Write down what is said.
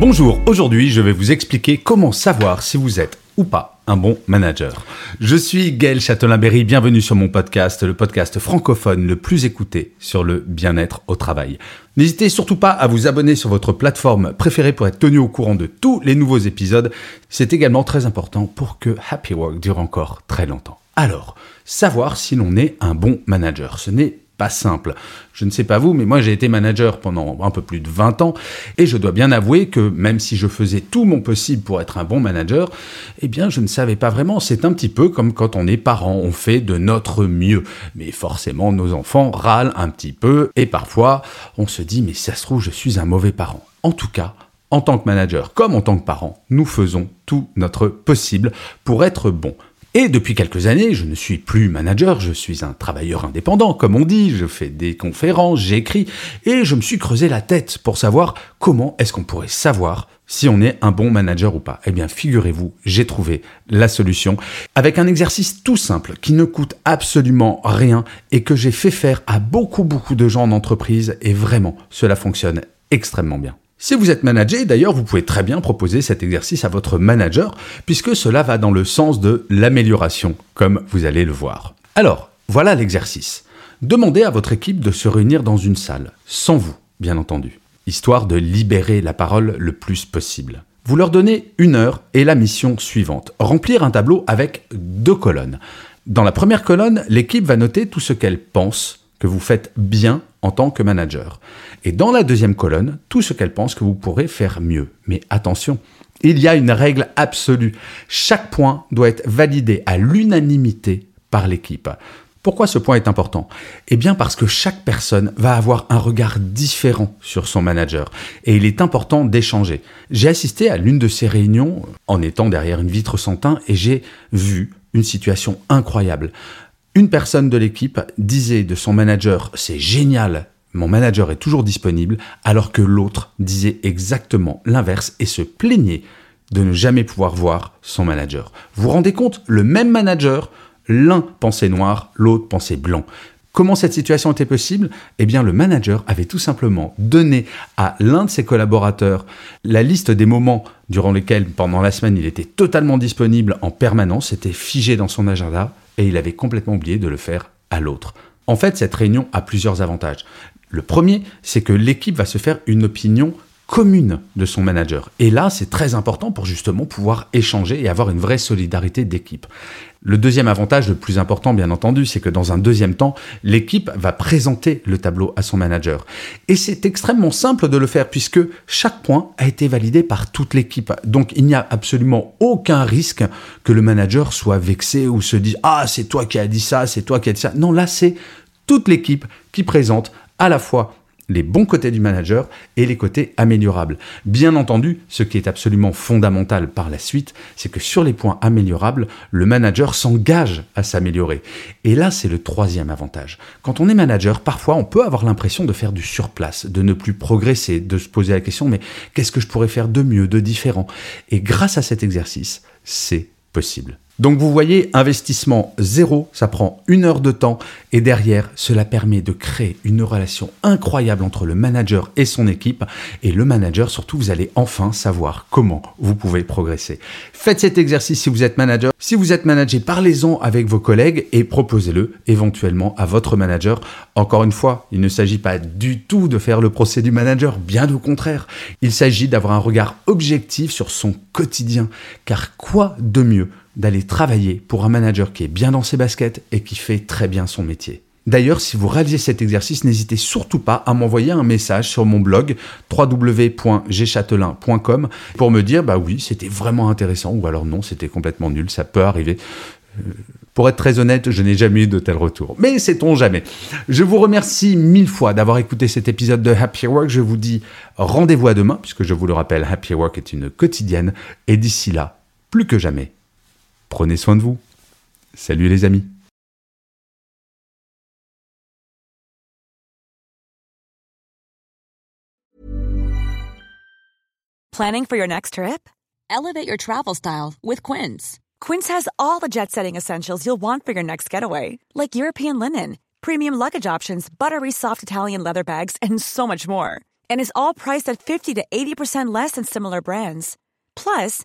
Bonjour, aujourd'hui je vais vous expliquer comment savoir si vous êtes ou pas un bon manager. Je suis Gaël Châtelain-Berry, bienvenue sur mon podcast, le podcast francophone le plus écouté sur le bien-être au travail. N'hésitez surtout pas à vous abonner sur votre plateforme préférée pour être tenu au courant de tous les nouveaux épisodes. C'est également très important pour que Happy Work dure encore très longtemps. Alors, savoir si l'on est un bon manager, ce n'est pas simple. Je ne sais pas vous, mais moi j'ai été manager pendant un peu plus de 20 ans et je dois bien avouer que même si je faisais tout mon possible pour être un bon manager, eh bien je ne savais pas vraiment. C'est un petit peu comme quand on est parent, on fait de notre mieux. Mais forcément nos enfants râlent un petit peu et parfois on se dit mais ça se trouve je suis un mauvais parent. En tout cas, en tant que manager comme en tant que parent, nous faisons tout notre possible pour être bon. Et depuis quelques années, je ne suis plus manager, je suis un travailleur indépendant, comme on dit, je fais des conférences, j'écris, et je me suis creusé la tête pour savoir comment est-ce qu'on pourrait savoir si on est un bon manager ou pas. Eh bien, figurez-vous, j'ai trouvé la solution avec un exercice tout simple qui ne coûte absolument rien et que j'ai fait faire à beaucoup beaucoup de gens en entreprise et vraiment, cela fonctionne extrêmement bien. Si vous êtes manager, d'ailleurs, vous pouvez très bien proposer cet exercice à votre manager, puisque cela va dans le sens de l'amélioration, comme vous allez le voir. Alors, voilà l'exercice. Demandez à votre équipe de se réunir dans une salle, sans vous, bien entendu, histoire de libérer la parole le plus possible. Vous leur donnez une heure et la mission suivante, remplir un tableau avec deux colonnes. Dans la première colonne, l'équipe va noter tout ce qu'elle pense que vous faites bien en tant que manager. Et dans la deuxième colonne, tout ce qu'elle pense que vous pourrez faire mieux. Mais attention, il y a une règle absolue. Chaque point doit être validé à l'unanimité par l'équipe. Pourquoi ce point est important? Eh bien parce que chaque personne va avoir un regard différent sur son manager et il est important d'échanger. J'ai assisté à l'une de ces réunions en étant derrière une vitre sans teint et j'ai vu une situation incroyable. Une personne de l'équipe disait de son manager c'est génial, mon manager est toujours disponible, alors que l'autre disait exactement l'inverse et se plaignait de ne jamais pouvoir voir son manager. Vous vous rendez compte? Le même manager, l'un pensait noir, l'autre pensait blanc. Comment cette situation était possible? Eh bien, le manager avait tout simplement donné à l'un de ses collaborateurs la liste des moments durant lesquels, pendant la semaine, il était totalement disponible en permanence, c'était figé dans son agenda, et il avait complètement oublié de le faire à l'autre. En fait, cette réunion a plusieurs avantages. Le premier, c'est que l'équipe va se faire une opinion commune de son manager. Et là, c'est très important pour justement pouvoir échanger et avoir une vraie solidarité d'équipe. Le deuxième avantage, le plus important bien entendu, c'est que dans un deuxième temps, l'équipe va présenter le tableau à son manager. Et c'est extrêmement simple de le faire puisque chaque point a été validé par toute l'équipe. Donc il n'y a absolument aucun risque que le manager soit vexé ou se dise ⁇ Ah, c'est toi qui as dit ça, c'est toi qui as dit ça ⁇ Non, là c'est toute l'équipe qui présente à la fois les bons côtés du manager et les côtés améliorables. Bien entendu, ce qui est absolument fondamental par la suite, c'est que sur les points améliorables, le manager s'engage à s'améliorer. Et là, c'est le troisième avantage. Quand on est manager, parfois, on peut avoir l'impression de faire du surplace, de ne plus progresser, de se poser la question, mais qu'est-ce que je pourrais faire de mieux, de différent? Et grâce à cet exercice, c'est possible. Donc vous voyez, investissement zéro, ça prend une heure de temps et derrière, cela permet de créer une relation incroyable entre le manager et son équipe. Et le manager, surtout, vous allez enfin savoir comment vous pouvez progresser. Faites cet exercice si vous êtes manager. Si vous êtes manager, parlez-en avec vos collègues et proposez-le éventuellement à votre manager. Encore une fois, il ne s'agit pas du tout de faire le procès du manager, bien au contraire. Il s'agit d'avoir un regard objectif sur son quotidien. Car quoi de mieux d'aller travailler pour un manager qui est bien dans ses baskets et qui fait très bien son métier. D'ailleurs, si vous réalisez cet exercice, n'hésitez surtout pas à m'envoyer un message sur mon blog www.gchatelain.com pour me dire bah oui, c'était vraiment intéressant ou alors non, c'était complètement nul, ça peut arriver. Euh, Pour être très honnête, je n'ai jamais eu de tel retour. Mais sait-on jamais. Je vous remercie mille fois d'avoir écouté cet épisode de Happy Work. Je vous dis rendez-vous à demain, puisque je vous le rappelle, Happy Work est une quotidienne. Et d'ici là, plus que jamais, prenez soin de vous. Salut les amis. Planning for your next trip? Elevate your travel style with Quince. Quince has all the jet setting essentials you'll want for your next getaway, like European linen, premium luggage options, buttery soft Italian leather bags, and so much more. And is all priced at 50 to 80% less than similar brands. Plus,